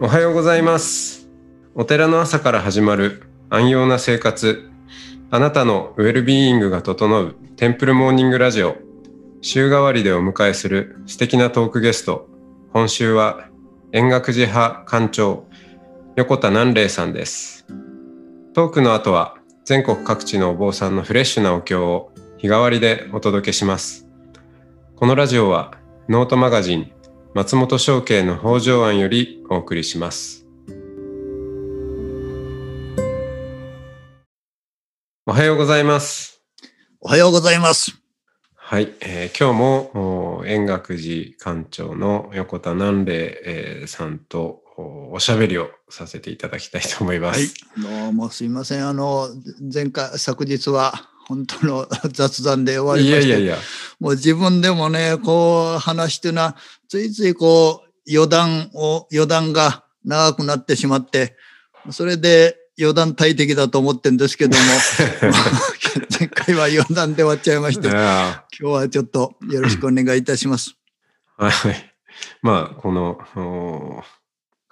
おはようございます。お寺の朝から始まる安養な生活。あなたのウェルビーイングが整うテンプルモーニングラジオ。週替わりでお迎えする素敵なトークゲスト。今週は円覚寺派館長横田南霊さんです。トークの後は全国各地のお坊さんのフレッシュなお経を日替わりでお届けします。このラジオはノートマガジン松本商家の北条案よりお送りしますおはようございますおはようございます。はい、えー今日もお円覚寺館長の横田南霊、えーさんとおおしゃべりをさせていただきたいと思いまはいす。、どうもすいません。あの、前回、昨日は本当の 雑談で終わりまして、いやいやいや、もう自分でもね、こう話していうのは、ついついこう余談を、余談が長くなってしまって、それで余談大敵だと思ってるんですけども、前回は余談で終わっちゃいまして、い今や日はちょっとよろしくお願いいたします。はい。まあ、この、お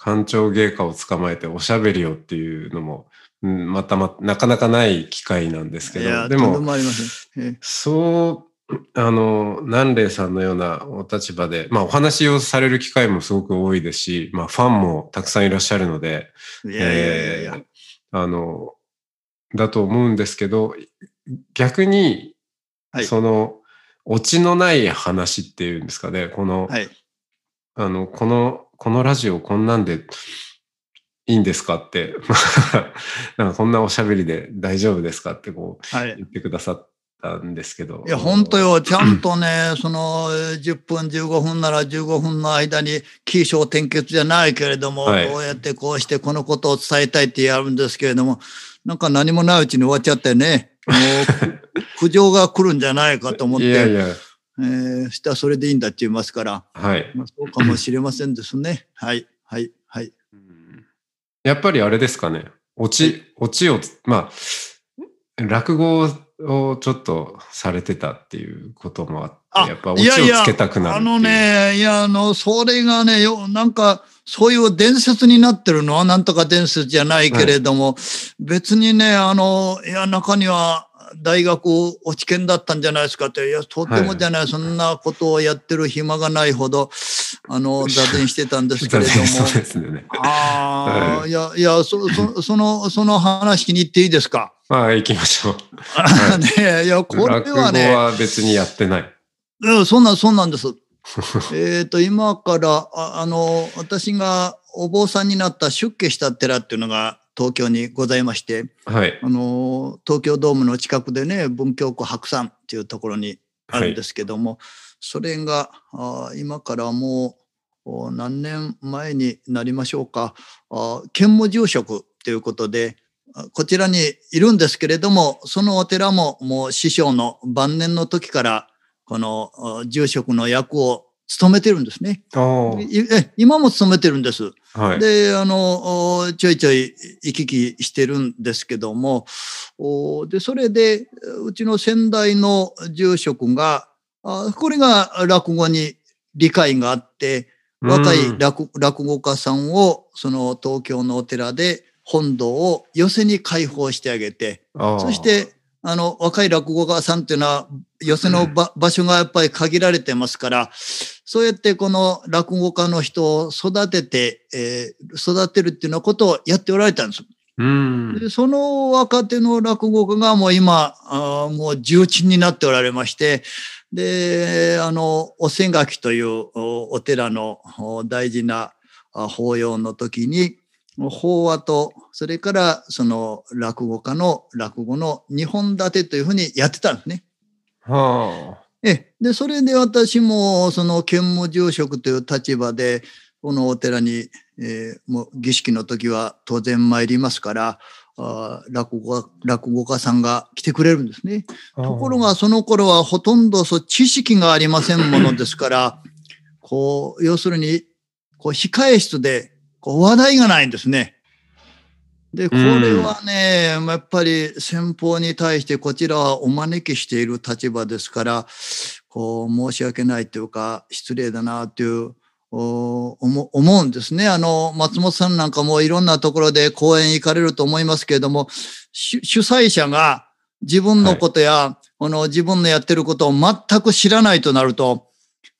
館長芸家を捕まえておしゃべりをっていうのも、うんまたま、なかなかない機会なんですけど、でも、もそう、あの、南霊さんのようなお立場で、まあお話をされる機会もすごく多いですし、まあファンもたくさんいらっしゃるので、いやいやいや。えーあの、だと思うんですけど、逆に、はいその、オチのない話っていうんですかね、この、はい。あの、この、このラジオこんなんでいいんですかって、なんかこんなおしゃべりで大丈夫ですかってこうはい。言ってくださったんですけど。いや、本当よ。ちゃんとね、その、えー10分、15分なら15分の間に、起承転結じゃないけれども、はいこうやってこうしてこのことを伝えたいってやるんですけれども、なんか何もないうちに終わっちゃってね、もう、苦情が来るんじゃないかと思って、いやいや、えーしたらそれでいいんだって言いますから、はい。まあ、そうかもしれませんですね。はい、はい、はい。やっぱりあれですかね。オチ、オチを、まあ、落語をちょっとされてたっていうこともあって、あやっぱオチをつけたくなるっていう。あのね、いや、あの、それがね、よ、なんか、そういう伝説になってるのは、なんとか伝説じゃないけれども、別にね、あの、いや、中には、大学落ち研だったんじゃないですかって、いや、とてもじゃない、そんなことをやってる暇がないほど、あの、座禅してたんですけれども。そうですね。ああ、はいいや、いや、そ、そ、その、その話に行っていいですか？まあ、行きましょう。ねいや、これはね、は別にやってない。うん、そんなん、そんなんです。えっと、今から、ああの、私がお坊さんになった出家した寺っていうのが東京にございまして、はい。あの、東京ドームの近くでね、文京区白山っていうところにあるんですけども、それが、あ今からもうお何年前になりましょうか、あ兼務住職ということで、あこちらにいるんですけれども、そのお寺ももう師匠の晩年の時から、このあ住職の役を務めてるんですね。今も務めてるんです。はい。で、あの、おちょいちょい行き来してるんですけども、おで、それで、うちの先代の住職が、あこれが落語に理解があって、若いうん落落語家さんを、その東京のお寺で本堂を寄せに開放してあげて、そして、あの、若い落語家さんっていうのは、寄せの場場所がやっぱり限られてますから、そうやってこの落語家の人を育てて、えー育てるっていうようなことをやっておられたんです。うん。でその若手の落語家がもう今、あーもう重鎮になっておられまして、で、あの、おせがきというおお寺のお大事なあ法要の時に、法話と、それからその落語家の落語の二本立てというふうにやってたんですね。はえで、それで私もその兼務住職という立場で、このお寺に、えーもう儀式の時は当然参りますから、あー落語家落語家さんが来てくれるんですね。あ。ところがその頃はほとんどそう知識がありませんものですから、こう、要するに、こう、控え室で、こう、話題がないんですね。で、これはね、やっぱり先方に対してこちらはお招きしている立場ですから、こう、申し訳ないというか、失礼だなという思思うんですね。あの、松本さんなんかもいろんなところで講演行かれると思いますけれども、主催者が自分のことや、はい、この自分のやってることを全く知らないとなると、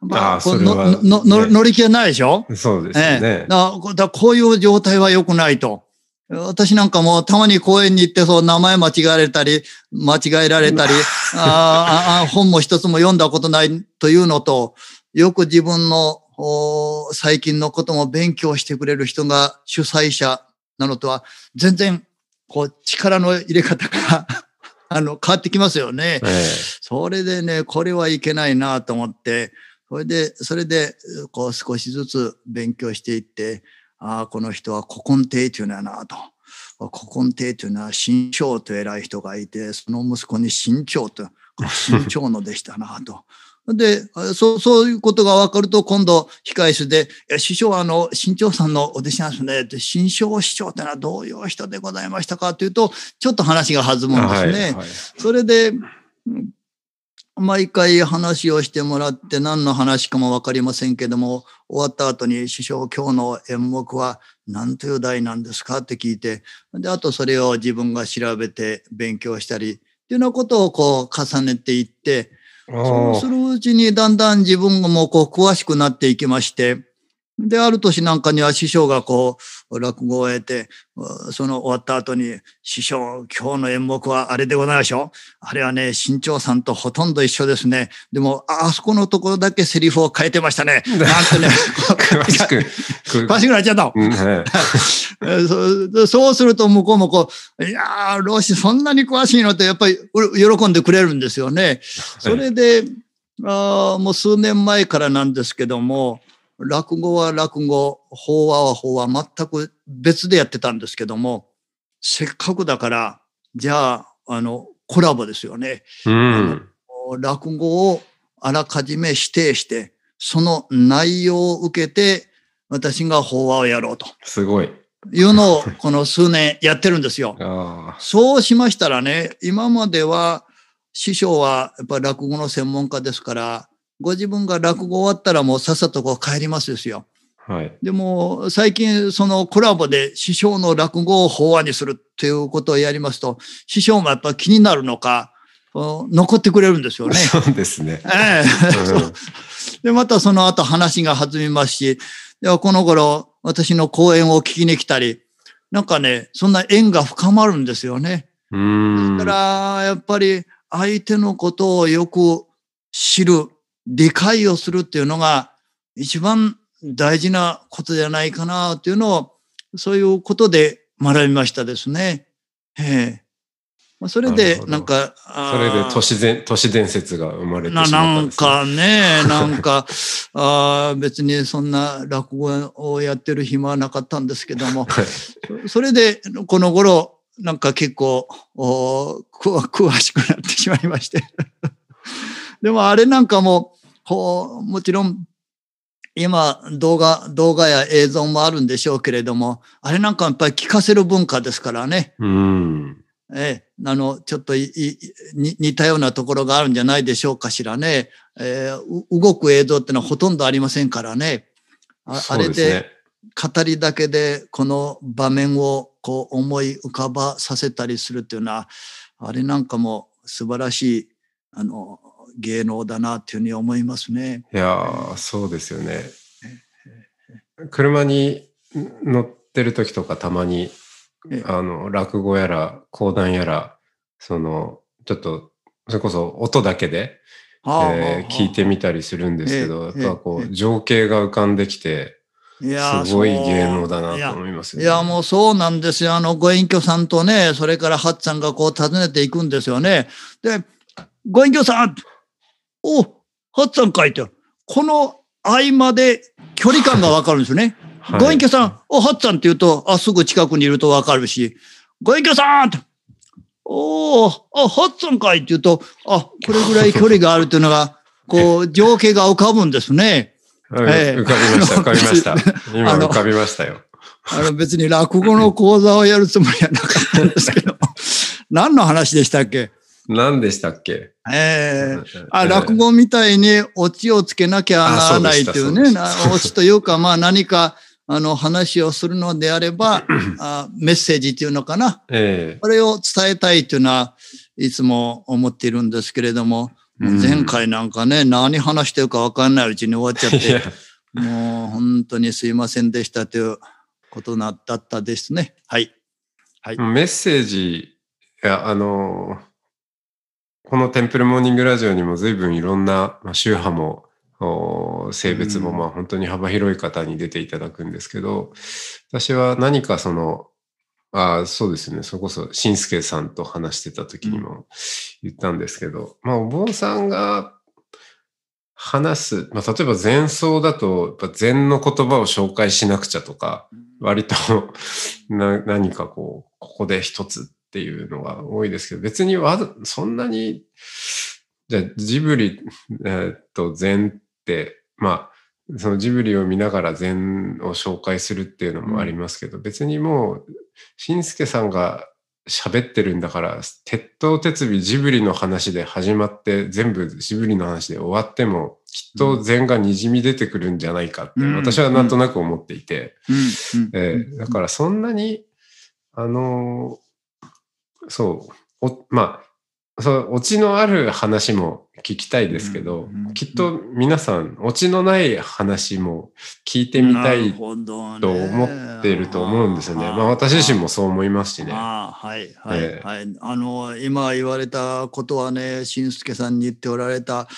まあ、あそれは、ね、のの乗り気はないでしょ？そうですね。ええ、だだこういう状態は良くないと。私なんかもたまに公園に行ってそう名前間違えられたり、間違えられたり、ああ本も一つも読んだことないというのと、よく自分の最近のことも勉強してくれる人が主催者なのとは全然こう力の入れ方が あの変わってきますよね、えー、それでね、これはいけないなと思って、それで、それでこう少しずつ勉強していって、ああ、この人は古今亭というのやなと。古今亭というのは新長と偉い人がいて、その息子に新長と、新長のでしたなと。で、そう、そういうことが分かると、今度、控え室で、師匠はあの、新長さんのお弟子なんですね。で、新章師匠ってのはどういう人でございましたかというと、ちょっと話が弾むんですね。はいはい、それで、毎回話をしてもらって何の話かもわかりませんけども、終わった後に師匠今日の演目は何という題なんですかって聞いて、で、あとそれを自分が調べて勉強したり、っていうようなことをこう重ねていって、そうするうちにだんだん自分もこう詳しくなっていきまして、で、ある年なんかには師匠がこう、落語を終えて、その終わった後に、師匠、今日の演目はあれでございましょう。あれはね、新潮さんとほとんど一緒ですね。でも、あそこのところだけセリフを変えてましたね。なんてね。詳しく。詳しくなっちゃった。そうそうすると向こうもこう、いやー、老子そんなに詳しいのってやっぱり喜んでくれるんですよね。それで、あもう数年前からなんですけども、落語は落語、法話は法話、全く別でやってたんですけども、せっかくだから、じゃあ、あの、コラボですよね。うん、落語をあらかじめ指定して、その内容を受けて、私が法話をやろうと。すごい。いうのをこの数年やってるんですよ。そうしましたらね、今までは師匠はやっぱり落語の専門家ですから、ご自分が落語終わったらもうさっさとこう帰りますですよ。はい。でも、最近そのコラボで師匠の落語を法話にするっていうことをやりますと、師匠もやっぱ気になるのか、残ってくれるんですよね。そうですね。ええで、またその後話が弾みますし、ではこの頃私の講演を聞きに来たり、なんかね、そんな縁が深まるんですよね。うんだから、やっぱり相手のことをよく知る。理解をするっていうのが一番大事なことじゃないかなっていうのを、そういうことで学びましたですね。ええ。それで、なんか、それで都市伝都市伝説が生まれてしまったね、なんかね、なんか、あ別にそんな落語をやってる暇はなかったんですけども、それで、この頃、なんか結構、お詳しくなってしまいまして。でもあれなんかも、こう、もちろん、今、動画、動画や映像もあるんでしょうけれども、あれなんかやっぱり聞かせる文化ですからね。うん。ええ、あの、ちょっと似たようなところがあるんじゃないでしょうかしらね。えー、動く映像ってのはほとんどありませんからね。あねあれで、語りだけでこの場面をこう思い浮かばさせたりするっていうのは、あれなんかも素晴らしい、あの、芸能だなっていうふうに思いますね。いやそうですよね。車に乗ってる時とかたまにあの落語やら講談やらそのちょっとそれこそ音だけで、えー、聞いてみたりするんですけど、やっぱこう情景が浮かんできて。いやすごい芸能だなと思いますね、いや、もうそうなんですよ。あの、ご隠居さんとね、それからハッツさんがこう訪ねていくんですよね。で、ご隠居さんおハッツさん書いてある。この合間で距離感がわかるんですよね。はい、ご隠居さん、お、ハッツさんって言うと、あ、すぐ近くにいるとわかるし、ご隠居さんおお、あ、ハッツさんかいって言うと、あ、これぐらい距離があるっていうのが、こう、情景が浮かぶんですね。えー、浮かびました、浮かびました。今浮かびましたよ。あの別に落語の講座をやるつもりはなかったんですけど、何の話でしたっけ？何でしたっけ？ええ。あ、落語みたいにオチをつけなきゃならないっていうね、オチというか、まあ何か、あの話をするのであれば、あメッセージっていうのかな。ええ、これを伝えたいというのはいつも思っているんですけれども、前回なんかね、何話してるか分かんないうちに終わっちゃって、もう本当にすいませんでしたということだったですね。はい。はい、メッセージ、いや、あの、このテンプルモーニングラジオにも随分いろんな、まあ、宗派も性別もまあ本当に幅広い方に出ていただくんですけど、私は何かその、あそうですね、それこそ、しんすけさんと話してた時にも言ったんですけど、まあ、お坊さんが話す、まあ、例えば前奏だと、やっぱ禅の言葉を紹介しなくちゃとか、割と な何かこう、ここで一つっていうのが多いですけど、別にわそんなに、じゃあジブリ、えー、っと禅、まあ、そのジブリを見ながら禅を紹介するっていうのもありますけど、うん、別にもう、しんすけさんが喋ってるんだから、鉄頭鉄尾ジブリの話で始まって、全部ジブリの話で終わっても、きっと禅がにじみ出てくるんじゃないかって、私はなんとなく思っていて、だからそんなに、あのそう、おまあ、そう、オチのある話も聞きたいですけど、きっと皆さん、オチのない話も聞いてみたいと思っていると思うんですよね。まあ私自身もそう思いますしね。あはいはい、えー、はい。あの、今言われたことはね、しんすけさんに言っておられた、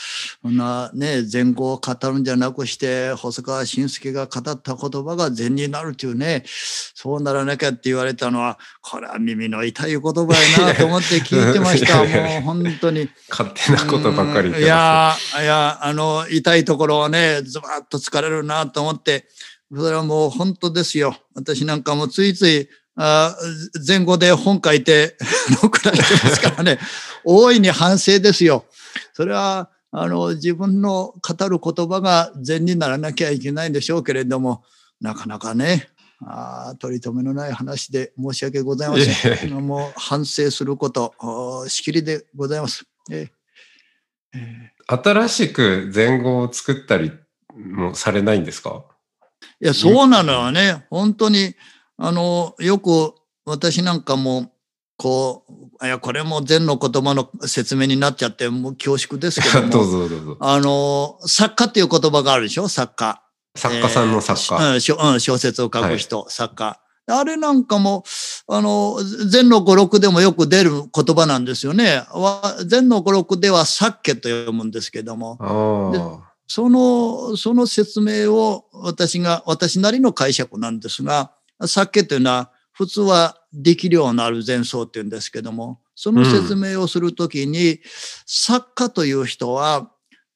そんなね、前後を語るんじゃなくして、細川慎介が語った言葉が善になるというね、そうならなきゃって言われたのは、これは耳の痛い言葉やなと思って聞いてました。もう本当に。勝手なことばっかりいやいや、あの、痛いところをね、ズバッと疲れるなと思って、それはもう本当ですよ。私なんかもついつい、あ前後で本書いて、録られてますからね、大いに反省ですよ。それは、あの、自分の語る言葉が善にならなきゃいけないんでしょうけれども、なかなかね、あ取り留めのない話で申し訳ございません。もう反省すること、しきりでございます。え新しく前後を作ったりもされないんですか？いや、そうなのよね。本当に、あの、よく私なんかも、こう、いや、これも禅の言葉の説明になっちゃって、もう恐縮ですけども。どうぞどうぞ。あの、作家っていう言葉があるでしょ？作家。作家さんの作家。えー、うん、小説を書く人、はい、作家。あれなんかも、あの、禅の語録でもよく出る言葉なんですよね。禅の語録ではサッケと読むんですけども。その、その説明を私が、私なりの解釈なんですが、サッケというのは普通は力量のある前奏っていうんですけども、その説明をするときに、うん、作家という人は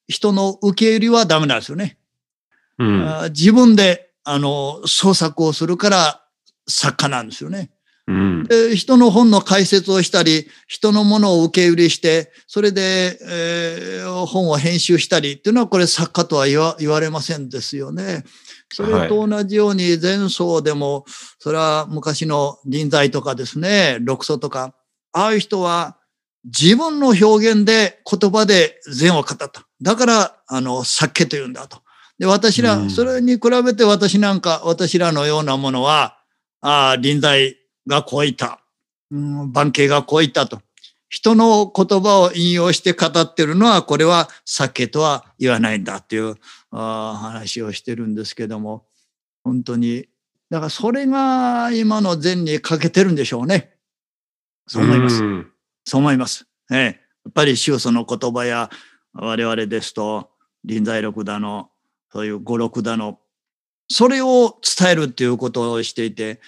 人の受け入れはダメなんですよね。うん、自分であの創作をするから作家なんですよね。うん、で人の本の解説をしたり、人のものを受け売りして、それで、えー、本を編集したりっていうのはこれ作家とは言わ言われませんですよね。それと同じように前奏でも、それは昔の臨在とかですね、六祖とか、ああいう人は自分の表現で言葉で禅を語った。だから、あの、作家と言うんだと。で、私ら、それに比べて私なんか、私らのようなものは、ああ、臨在がこう言った。うん、番系がこう言ったと。人の言葉を引用して語ってるのは、これは酒とは言わないんだっていうあ話をしてるんですけども、本当に。だからそれが今の禅に欠けてるんでしょうね。そう思います。そう思います。ええ、やっぱり宗祖の言葉や我々ですと、臨在録だの、そういう語録だの、それを伝えるっていうことをしていて、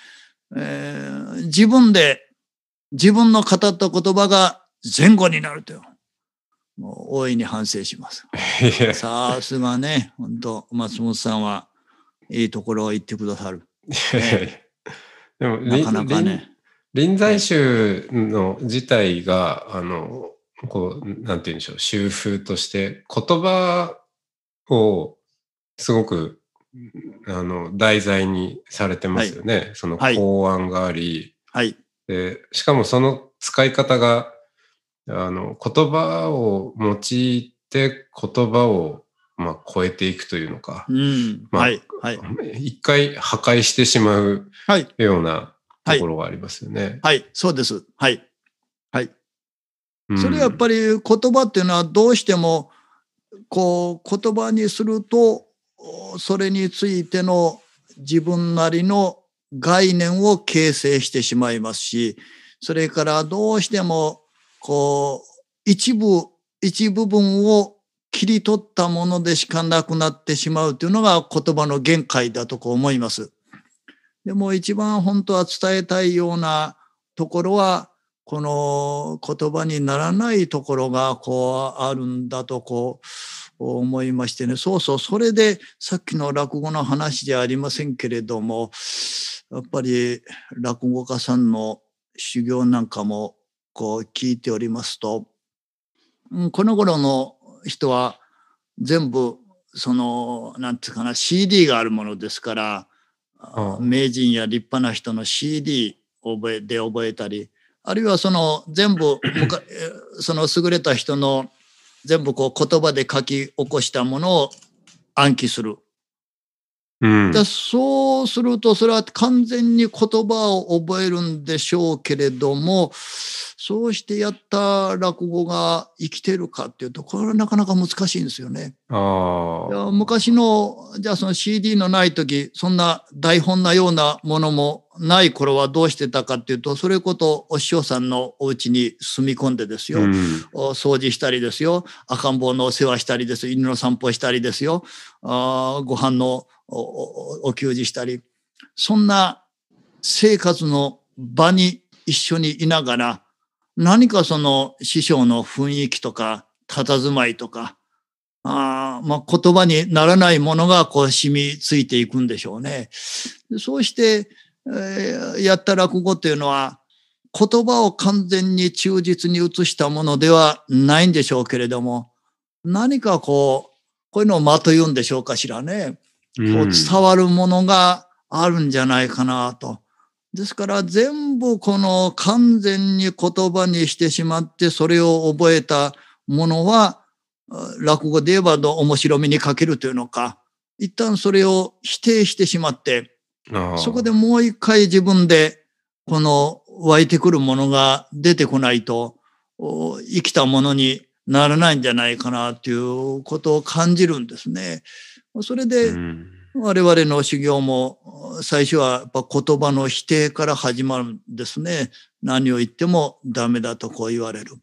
えー、自分で自分の語った言葉が前後になるという。もう大いに反省します。さすがね、本当松本さんはいいところを言ってくださる。ね、でもなかなかね。臨済宗の自体が、あの、こう、なんて言うんでしょう、修風として言葉をすごく あの、題材にされてますよね。はい、その考案があり、はい。で、しかもその使い方が、あの、言葉を用いて言葉を、まあ、超えていくというのか。うん。まあはい。はい。一回破壊してしまうはい。ようなところがありますよね。はい。そうです。はい。はい。うんそれやっぱり言葉っていうのはどうしてもこう言葉にするとおそれについての自分なりの概念を形成してしまいますしそれからどうしてもこう一部一部分を切り取ったものでしかなくなってしまうというのが言葉の限界だとこう思います。でも一番本当は伝えたいようなところはこの言葉にならないところがこうあるんだとこう思いましてね。そうそうそれでさっきの落語の話じゃありませんけれどもやっぱり落語家さんの修行なんかもこう聞いておりますと、うんこの頃の人は全部そのなんていうかな CD があるものですからああ名人や立派な人の CD 覚えで覚えたりあるいはその全部その優れた人の全部こう言葉で書き起こしたものを暗記する。うん。でそうするとそれは完全に言葉を覚えるんでしょうけれどもそうしてやった落語が生きてるかっていうとこれはなかなか難しいんですよね。あ昔のじゃあその CD のない時そんな台本なようなものもない頃はどうしてたかっていうとそれこそお師匠さんのお家に住み込んでですよ、うん。お掃除したりですよ。赤ん坊のお世話したりです犬の散歩したりですよ。あーご飯のおおお給仕したりそんな生活の場に一緒にいながら何かその師匠の雰囲気とか佇まいとかあーまあ、言葉にならないものがこう染みついていくんでしょうね。そうして、えーやった落語というのは言葉を完全に忠実に移したものではないんでしょうけれども何かこうこういうのを間と言うんでしょうかしらね。こう伝わるものがあるんじゃないかなと。ですから全部この完全に言葉にしてしまってそれを覚えたものはあ落語で言えばの面白みに欠けるというのか一旦それを否定してしまってそこでもう一回自分でこの湧いてくるものが出てこないとお生きたものにならないんじゃないかなということを感じるんですね。それで、うん我々の修行も最初はやっぱ言葉の否定から始まるんですね。何を言ってもダメだとこう言われる。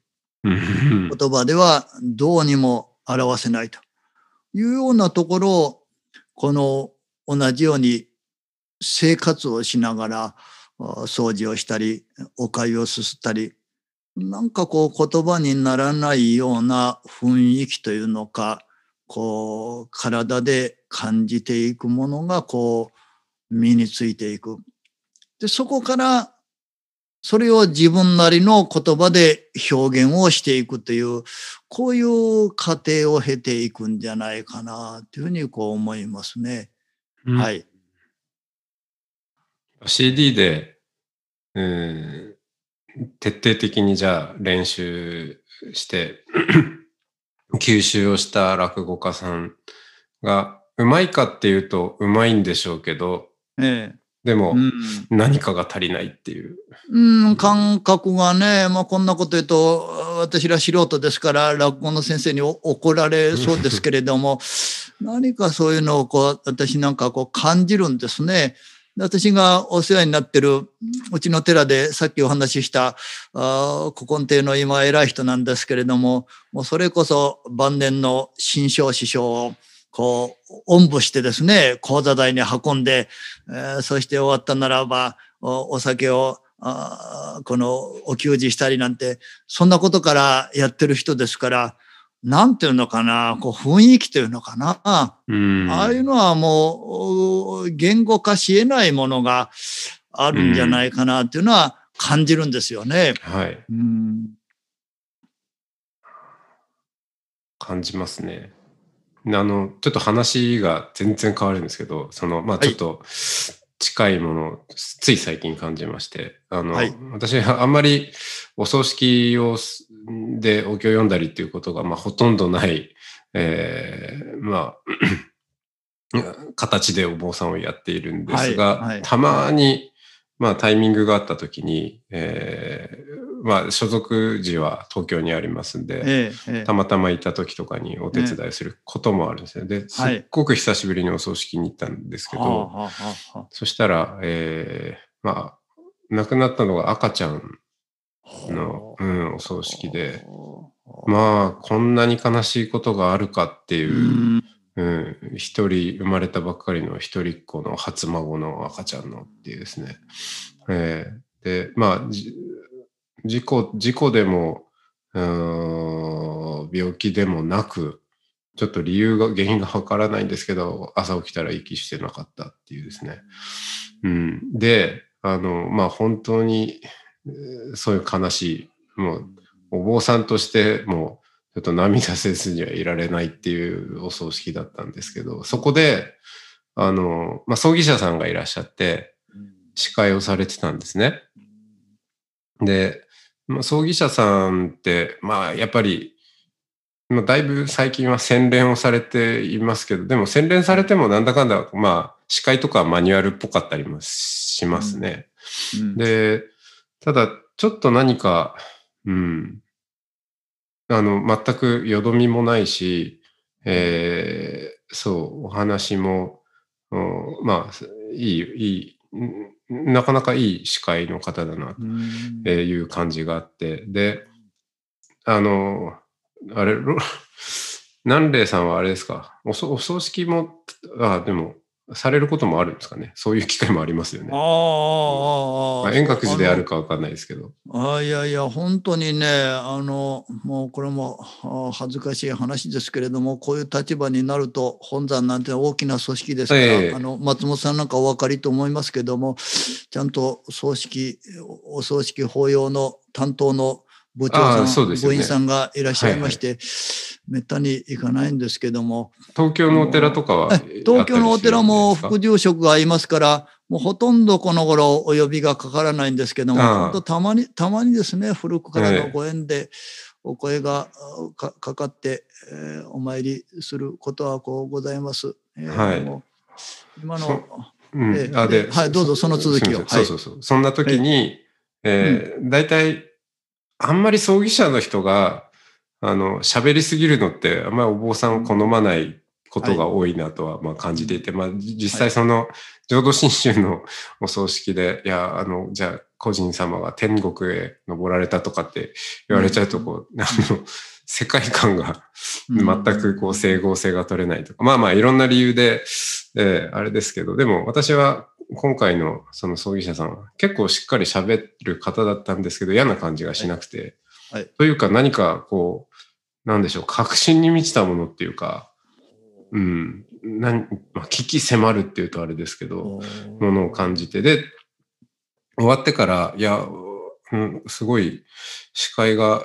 うん言葉ではどうにも表せないというようなところをこの同じように生活をしながらあ掃除をしたりお粥をすすったりなんかこう言葉にならないような雰囲気というのかこう体で感じていくものがこう身についていく。でそこからそれを自分なりの言葉で表現をしていくというこういう過程を経ていくんじゃないかなというふうにこう思いますね。うんはい。CD で、うん、徹底的にじゃあ練習して吸収をした落語家さんがうまいかっていうとうまいんでしょうけどえでもえうん何かが足りないっていう。うん、感覚がね、まあ、こんなこと言うと私ら素人ですから落語の先生にお怒られそうですけれども 何かそういうのをこう私なんかこう感じるんですね。私がお世話になってるうちの寺でさっきお話しした古今亭の今偉い人なんですけれどももうそれこそ晩年の新章師匠をこうおんぶしてですね講座台に運んで、えーそして終わったならばお酒をあこのお給仕したりなんてそんなことからやってる人ですからなんていうのかなこう雰囲気というのかな、うん。ああいうのはもう言語化しえないものがあるんじゃないかなっていうのは感じるんですよね。はい。うん。感じますね。あのちょっと話が全然変わるんですけどそのまあはい。ちょっと、近いものをつい最近感じまして、あの、はい。私はあんまりお葬式をすでお経を読んだりっていうことが、まあ、ほとんどない、えーまあ、形でお坊さんをやっているんですが、はいはい。たまに、まあ、タイミングがあった時に、えーまあ、所属時は東京にありますんで、ええええ。たまたまいた時とかにお手伝いすることもあるんですね。で、すはい。っごく久しぶりにお葬式に行ったんですけど、はあはあはあ。はそしたら、えーまあ、亡くなったのが赤ちゃんあの、うん、お葬式で、あまあ、こんなに悲しいことがあるかっていうう、んうん、一人生まれたばっかりの一人っ子の初孫の赤ちゃんのっていうですね。えーで、まあ、じ事故、事故でも、病気でもなく、ちょっと理由が、原因がわからないんですけど、朝起きたら息してなかったっていうですね。うん。で、あの、まあ本当に、えーそういう悲しい、もう、お坊さんとしても、ちょっと涙せずにはいられないっていうお葬式だったんですけど、そこで、あの、まあ葬儀社さんがいらっしゃって、司会をされてたんですね。で、まあ、葬儀社さんって、まあやっぱり、まあ、だいぶ最近は洗練をされていますけど、でも洗練されてもなんだかんだ、まあ、司会とかマニュアルっぽかったりもしますね。うんで、ただ、ちょっと何か、うん、あの、全くよどみもないし、えーそう、お話も、うんまあ、いい、いい、んなかなかいい司会の方だな、うん。えーいう感じがあって、で、あの、あれ、ロ 南霊さんはあれですか？おそお葬式も、あでも、されることもあるんですかねそういう機会もありますよね。ああああああまあ、遠隔寺であるかわかんないですけど。あいやいや本当にねあのもうこれもあ恥ずかしい話ですけれどもこういう立場になると本山なんて大きな組織ですから、ええあの松本さんなんかお分かりと思いますけどもちゃんと葬式おお葬式法要の担当の部長あさん、ね。部員さんがいらっしゃいまして、めったに行かないんですけども。東京のお寺とかはえ東京のお寺も副福住職がいますから、もうほとんどこの頃お呼びがかからないんですけども、たまに、たまにですね、古くからええのご縁でお声があかかかって、えーお参りすることはこうございます。えーはい。今その、うん。ええあでではいどうぞその続きを。そうそうそう。そんな時に、えー大体、あんまり葬儀社の人が、あの、喋りすぎるのって、あんまりお坊さんを好まないことが多いなとは、まあ感じていて、まあじ実際その、浄土真宗のお葬式で、いや、あの、じゃあ、個人様が天国へ登られたとかって言われちゃうと、こう、あの、世界観が全くこう整合性が取れないとか、まあまあいろんな理由で、えーあれですけど、でも私は今回のその葬儀社さんは結構しっかり喋る方だったんですけど嫌な感じがしなくて、はい。というか何かこう、なんでしょう、確信に満ちたものっていうか、うん、なんまあ、危機迫るっていうとあれですけど、ものを感じて、で、終わってから、いや、うん、すごい司会が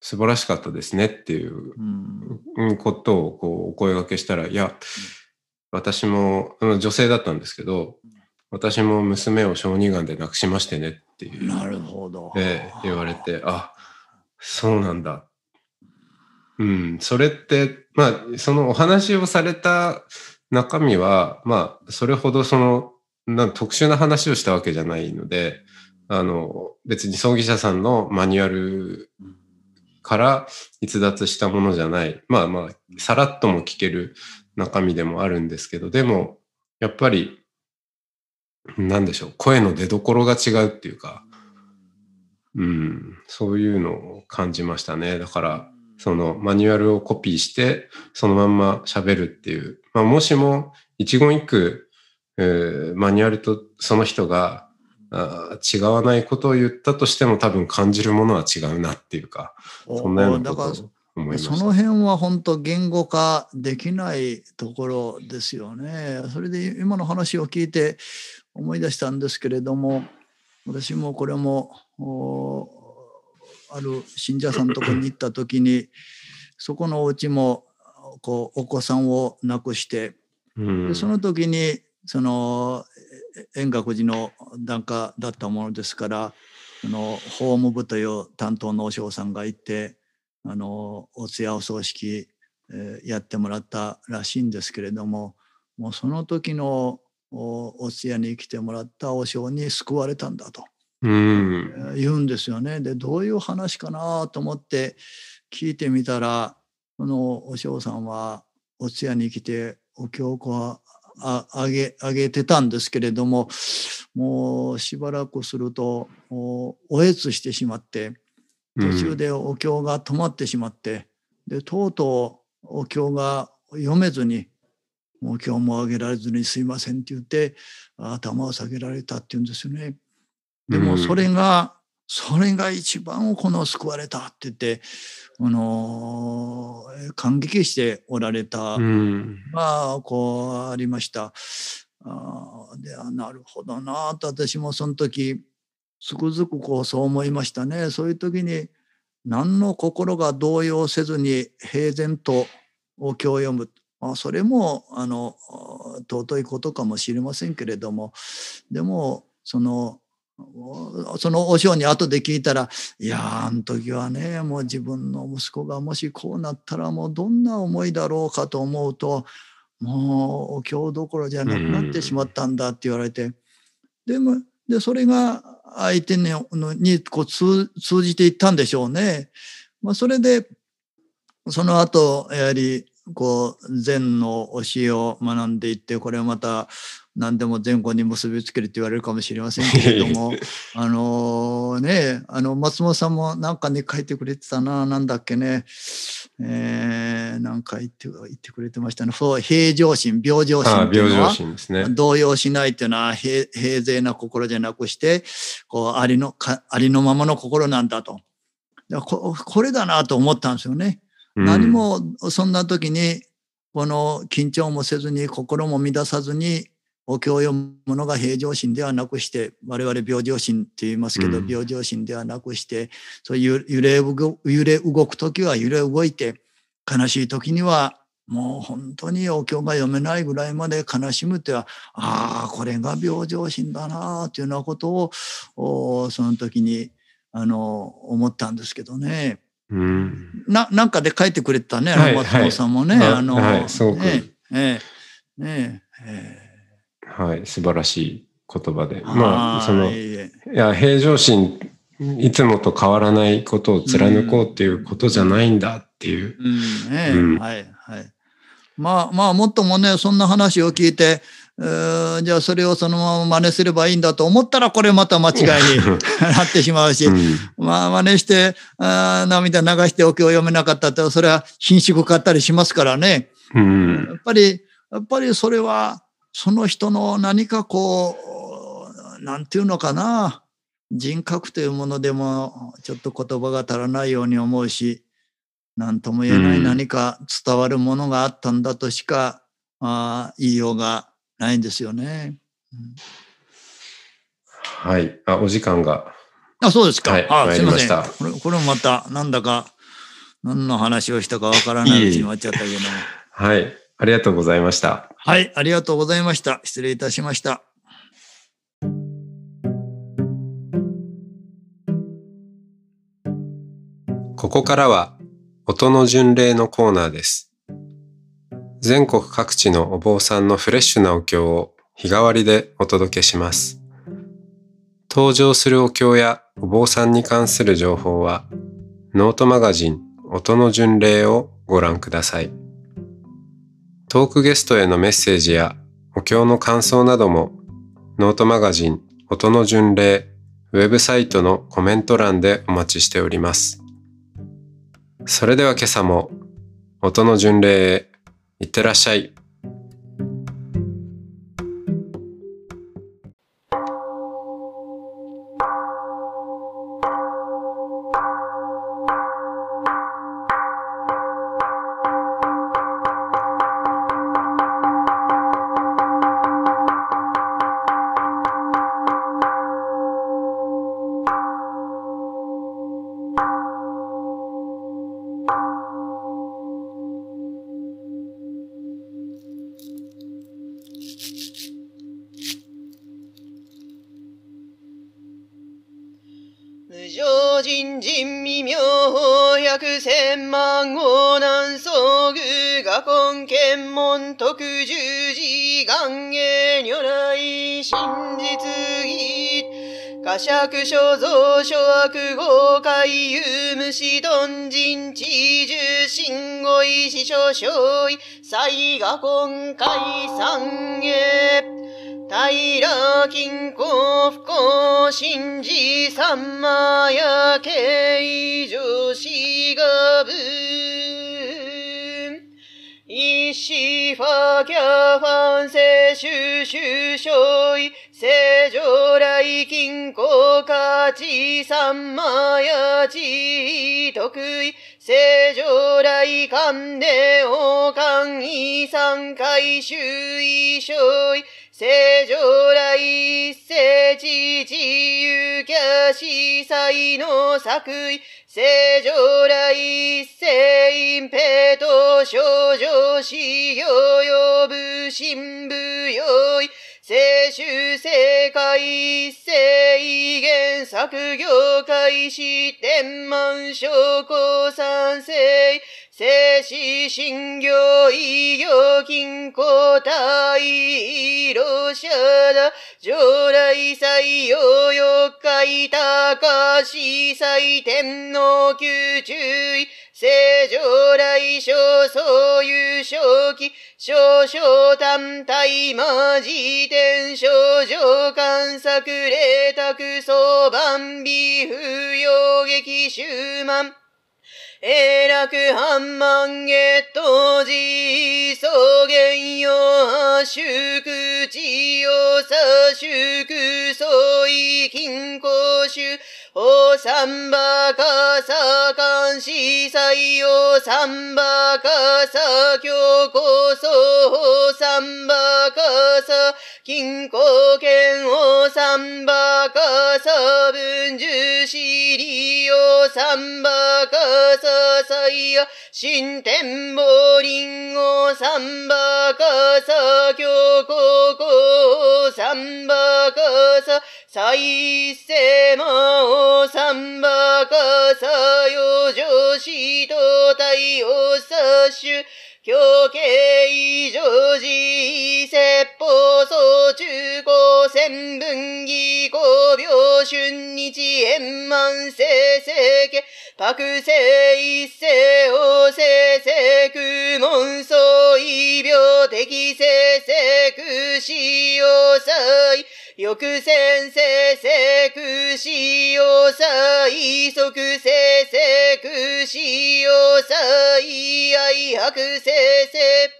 素晴らしかったですねっていううん。うんことをこうお声掛けしたら、いや、私も、うん女性だったんですけど、私も娘を小児がんで亡くしましてねっていう、なるほど。で言われて、あ、そうなんだ。うん、それって、まあ、そのお話をされた中身は、まあ、それほどその、なん特殊な話をしたわけじゃないので、あの、別に葬儀社さんのマニュアルから逸脱したものじゃない。まあまあ、さらっとも聞ける中身でもあるんですけど、でも、やっぱり、なんでしょう、声の出所が違うっていうか、うん、そういうのを感じましたね。だから、そのマニュアルをコピーして、そのまんま喋るっていう。まあ、もしも一言一句、えーマニュアルとその人があ違わないことを言ったとしても多分感じるものは違うなっていうか、そんなようなだからことを思いました。その辺は本当言語化できないところですよね。それで今の話を聞いて思い出したんですけれども私もこれもおある信者さんのところに行った時にそこのお家もこうお子さんを亡くしてうんでその時にその円覚寺の檀家だったものですからその法務部という担当の和尚さんがいてあのお通夜お葬式、えー、やってもらったらしいんですけれどももうその時のお通夜に来てもらった和尚に救われたんだと、うん、言うんですよね。でどういう話かなと思って聞いてみたらその和尚さんはお通夜に来てお経をああげあげてたんですけれどももうしばらくするとおえつしてしまって途中でお経が止まってしまって、うん、でとうとうお経が読めずに「お経もあげられずにすいません」って言って頭を下げられたっていうんですよね。でもそれが、それが一番この救われたって言って、あの感激しておられた、まあこうありました。あではなるほどなと私もその時つくづくこうそう思いましたね。そういう時に何の心が動揺せずに平然とお経を読む。まあ、それもあの尊いことかもしれませんけれどもでもそのその和尚に後で聞いたら「いやあの時はねもう自分の息子がもしこうなったらもうどんな思いだろうかと思うともうお経どころじゃなくなってしまったんだ」って言われてでもでそれが相手ににこう通じていったんでしょうね。まあ、それでその後やはりこう禅の教えを学んでいってこれはまた何でも前後に結びつけるって言われるかもしれませんけれども あのねあの松本さんも何かに書いてくれてたななんだっけね。えー、なんか言って言ってくれてましたね。そう平常心平常心っていうのは、ね、動揺しないっていうのは平平静な心じゃなくしてこうありのかありのままの心なんだと。ここれだなと思ったんですよね。うん、何もそんな時にこの緊張もせずに心も乱さずにお経を読むものが平常心ではなくして我々病常心って言いますけど、うん、病常心ではなくしてそういう揺れ揺れ動く時は揺れ動いて悲しい時にはもう本当にお経が読めないぐらいまで悲しむってはああこれが病常心だなというようなことをその時にあの思ったんですけどね。うん、ななんかで書いてくれたね、はい、松本さんもね。はい、あの、はい、すごく。ねええねええはい、素晴らしい言葉で。まあ、その、いや、平常心、いつもと変わらないことを貫こうっていうことじゃないんだっていう。うん、ね、うん、はい、はい。まあ、まあ、もっともね、そんな話を聞いて、うじゃあそれをそのまま真似すればいいんだと思ったらこれまた間違いに なってしまうし、うん、まあ真似してあ涙流してお経を読めなかったとそれは貧縮買ったりしますからね、うん、やっぱりやっぱりそれはその人の何かこう、なんていうのかな、人格というものでもちょっと言葉が足らないように思うし、何とも言えない何か伝わるものがあったんだとしか、うん、あ言いようがないんですよね。うん、はい。あ、お時間が。あ、そうですか。はい、あすみません。これ、これもまた、なんだか、何の話をしたかわからないうちに終わっちゃったけども。はい。ありがとうございました。はい、ありがとうございました。失礼いたしました。ここからは音の巡礼のコーナーです。全国各地のお坊さんのフレッシュなお経を日替わりでお届けします。登場するお経やお坊さんに関する情報はノートマガジン音の巡礼をご覧ください。トークゲストへのメッセージやお経の感想などもノートマガジン音の巡礼ウェブサイトのコメント欄でお待ちしております。それでは今朝も音の巡礼へいってらっしゃい。釈所蔵諸悪豪快有無視頓人知重心語意師匠小意才画根解散へ平金庫不幸信じ三魔や慶女子がぶ一子ファキャファンセシュシュショイ。正常来金庫価値三魔や地得意。正常来観で王冠遺産回収衣装正常来聖地自由キャ司祭の作為。正常来聖隠ペト少女修行呼ぶ新部用意世襲世界聖言作業開始天満昇降賛成聖子信行医療金庫大色者だ上来祭用四日高司祭天皇宮注意正常来小そう優勝期少々単体魔辞典少女観作霊卓相番美不要劇終満えらくはんまんげとじいそげんよあしゅくちよさしゅくそいきんこしゅおさんばかさかんしさいおさんばかさきょうこそおさんば金庫剣を三馬かさ文樹子利用三馬かさ祭や新天宝林を三馬かさ教高校三馬かさ再生魔王三馬かさよ女子と体を殺種狂敬常時説法総中高専分義公病春日円満成世家白世一世法世世空門相異病適正世空使用よくせんせせくしよさい、そくせせくしよさい、あいはくせせ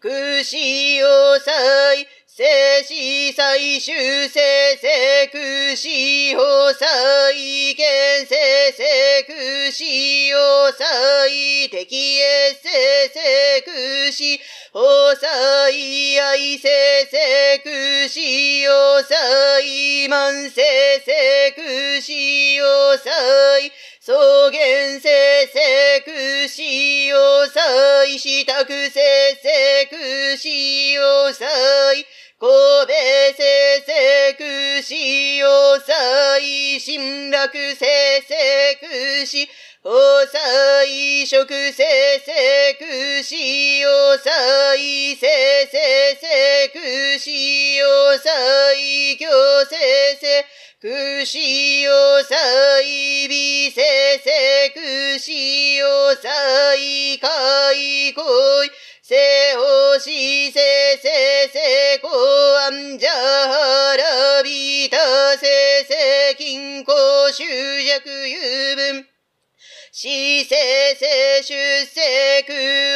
くしよさい、生死最終生世空使用祭現生世空使用祭敵へ生世空使用祭愛生世空使用祭万生世空使用祭草原生世空使用祭死宅生世空使用祭おべせせくしおさいしんらくせせくしおさいしょくせせくしおさいせせせくしおさいきょせせくしおさいびせせくしおさいかいこい。せおしせせせこあんじゃらびたせせきんこしゅうじゃくゆうぶん。しせせしゅせく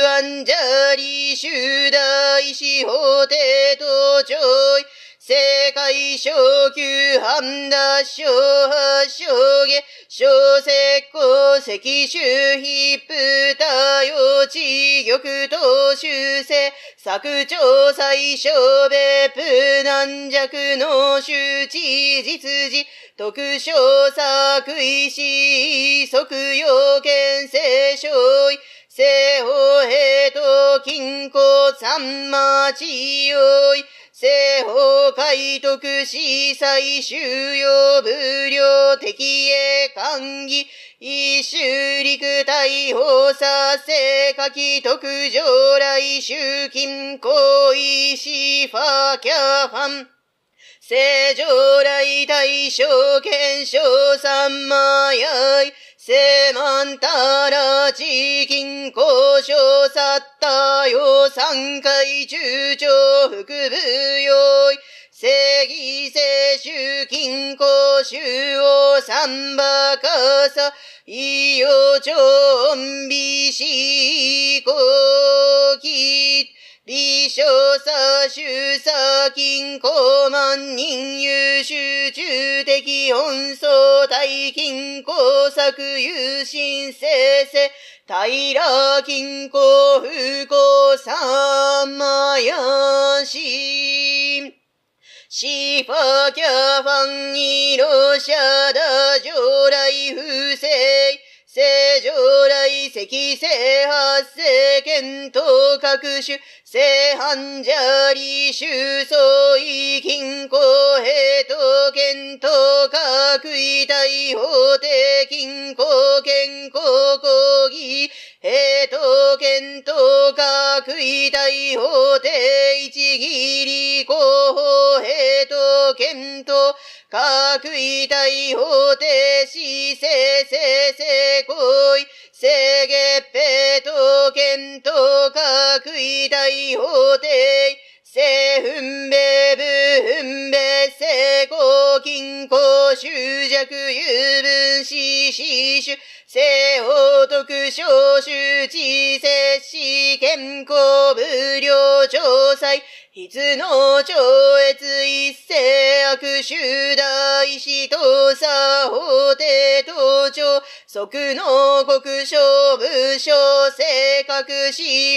あんじゃりしゅうだいしほてとちょい。世界昇級半脱小発小下小石膏石州ヒップ多用地玉等修正。作長最小別府軟弱の周知実時。特賞作意思即要件聖書意西方平と金庫三魔地用意、西方海徳司祭収容無料敵へ歓義、一周陸大放射性下記特上来集金行為シファキャファン。正常来大将検証三万やい、聖満たら地金交渉さったよ三回中長副部用意、正義聖集金交習を三馬かさ、いよちょんびしこき、理想さ、主査、金庫万人優秀中的本相大金庫作優心生成、平金庫不幸三魔やし。シファキャファンイロシャダ上来不正、正常来石正発生検討各種、正反者理収総意金庫平等検討各位大法定金庫健康講義、へと、けんと、かくいたいほうて、いちぎりこほ、へと、けんと、かくいたいほうて、しせせせ、確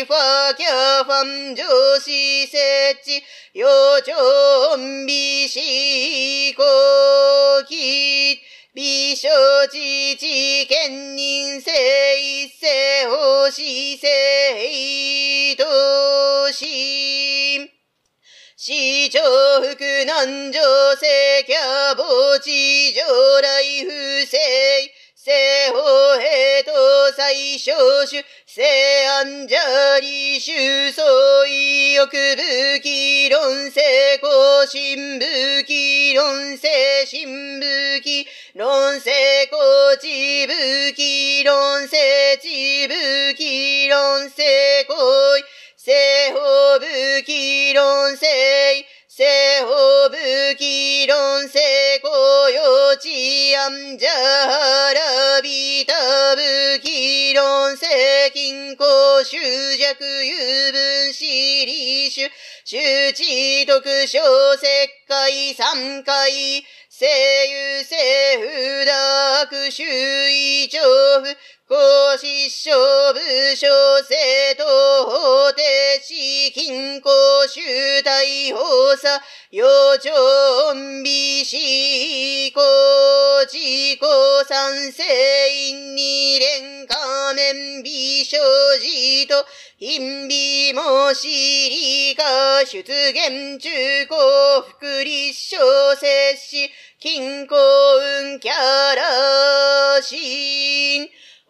新武器論成新武器論成功地武器論成地武器論成功正法武器論成正法武器論成功用治安じゃらびた武器論成金庫執着有分子理主周知特小石灰三回声優政府 dark 周囲調布公失勝部小生と法定し金庫集大法査予兆美し公自己賛成員二連仮面美少児と陰美もしりか出現中高福利小摂氏金庫運キャラシン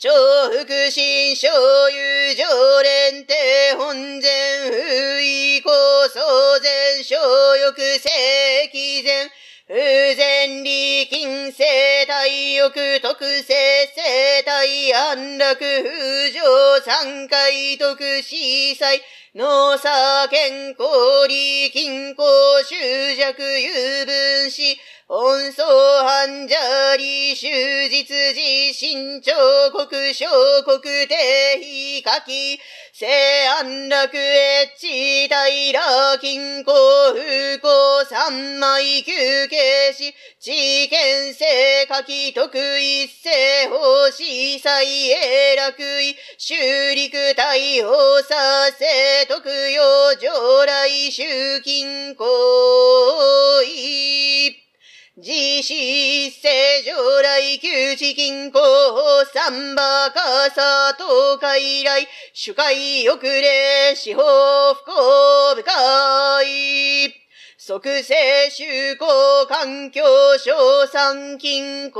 超福心所有常連定本前不意構想前小欲正規前。不全利金生体欲特性生体安楽不上三回特死祭農作健康利金庫執着有分子本相犯者理終実自身彫刻小国定非書き聖安楽越地平金庫不幸三枚休憩し、知見性書き徳一世法司祭永楽位、修陸大法させ徳用上来集金行為。自死世上来旧地金庫三馬かさと海来主会遅れ司法不幸深い即世修行環境省産金庫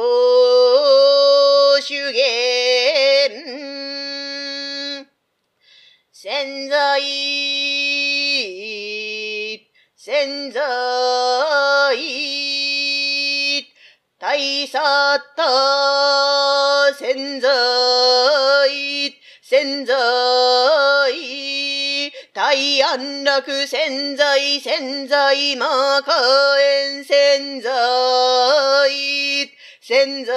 主言潜在潜在大さった潜在潜在大安楽潜在潜在魔火炎潜在潜在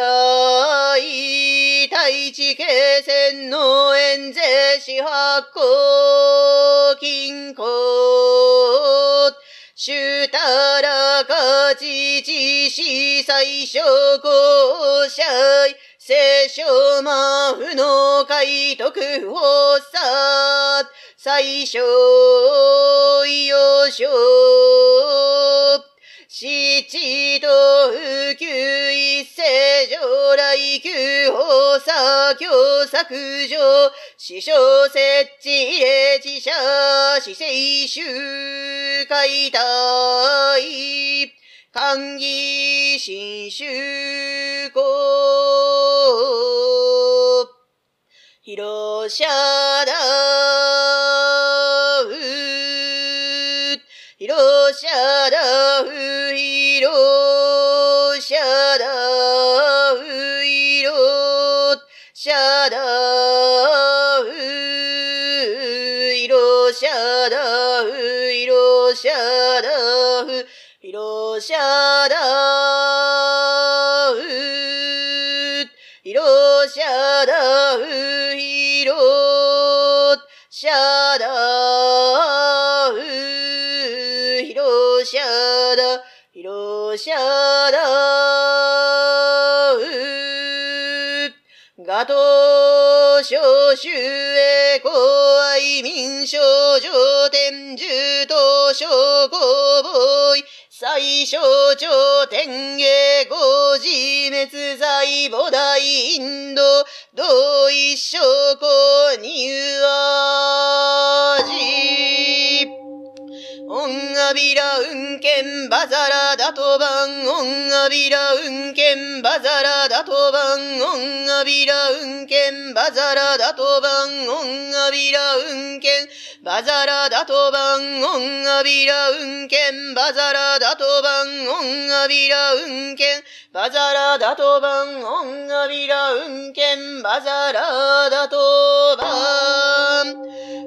大地形線の演税し発行金庫。主たらかちちし最初公社聖書魔不の解読をさ。最初小しょ。七と普及一世上来旧法作教削除師匠設置霊知者死生集会体歓義新宗公広社だ広社だシャダウヒロシャダウヒロシャダウヒロシャダヒロシャダウガトショシュー。少頂天下五自滅在母大インド同一証拠に味あじオンアビラ運ンバザラダトバンオンアビラ運ンバザラダトバンオンアビラ運ンバザラダトバオンアビラ運転バザラダトバンオンアビラウンケン。バザラダトバンオンアビラウンケン。バザラダトバンオンアビラウンケンバザラダトバン。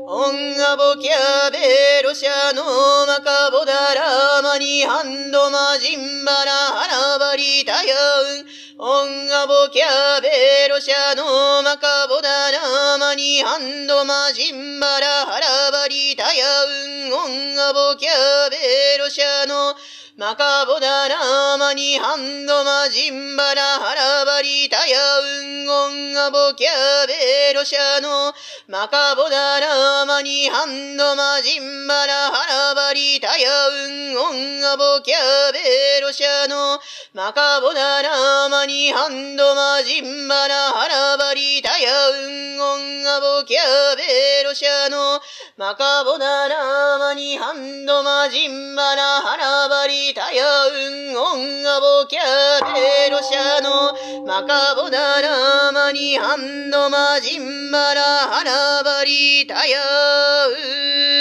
オンアボキャベロシャノマカボダラマニハンドマジンバラハラバリタヤウンオンアボキャベロシャノマカボダラマニハンドマジンバラハラバリタヤウンオンアボキャベロシャノマカボダラマニハンドマジンバラハラバリタヤウンオンドマジンバラハラバリタヤウンゴンアボキャベロシャノマカボダラーマニハンドマジンバラハラバリタヤウンオンアボキャベロシャノマカボダラーマニハンドマジンバラハラバリタヤウンオンアボキャベロシャノマカボダラーマニハンドマジンバラハラバリしたやうんおんがぼきゃでロシアのマカボダラマニハンドマジンバラハラバリタヤうん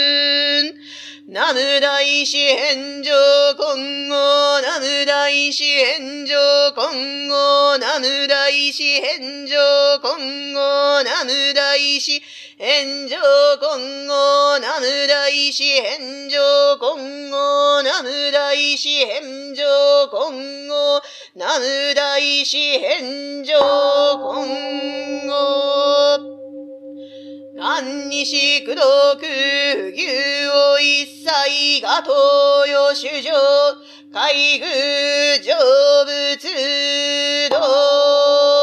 ナム大師返上今後ナム大師返上今後ナム大師返上今後ナム大師返上今後ナム大師返上今後ナム大師返上今後ナム大師返上今後何にしくどく牛を一切が東洋主上海軍成仏道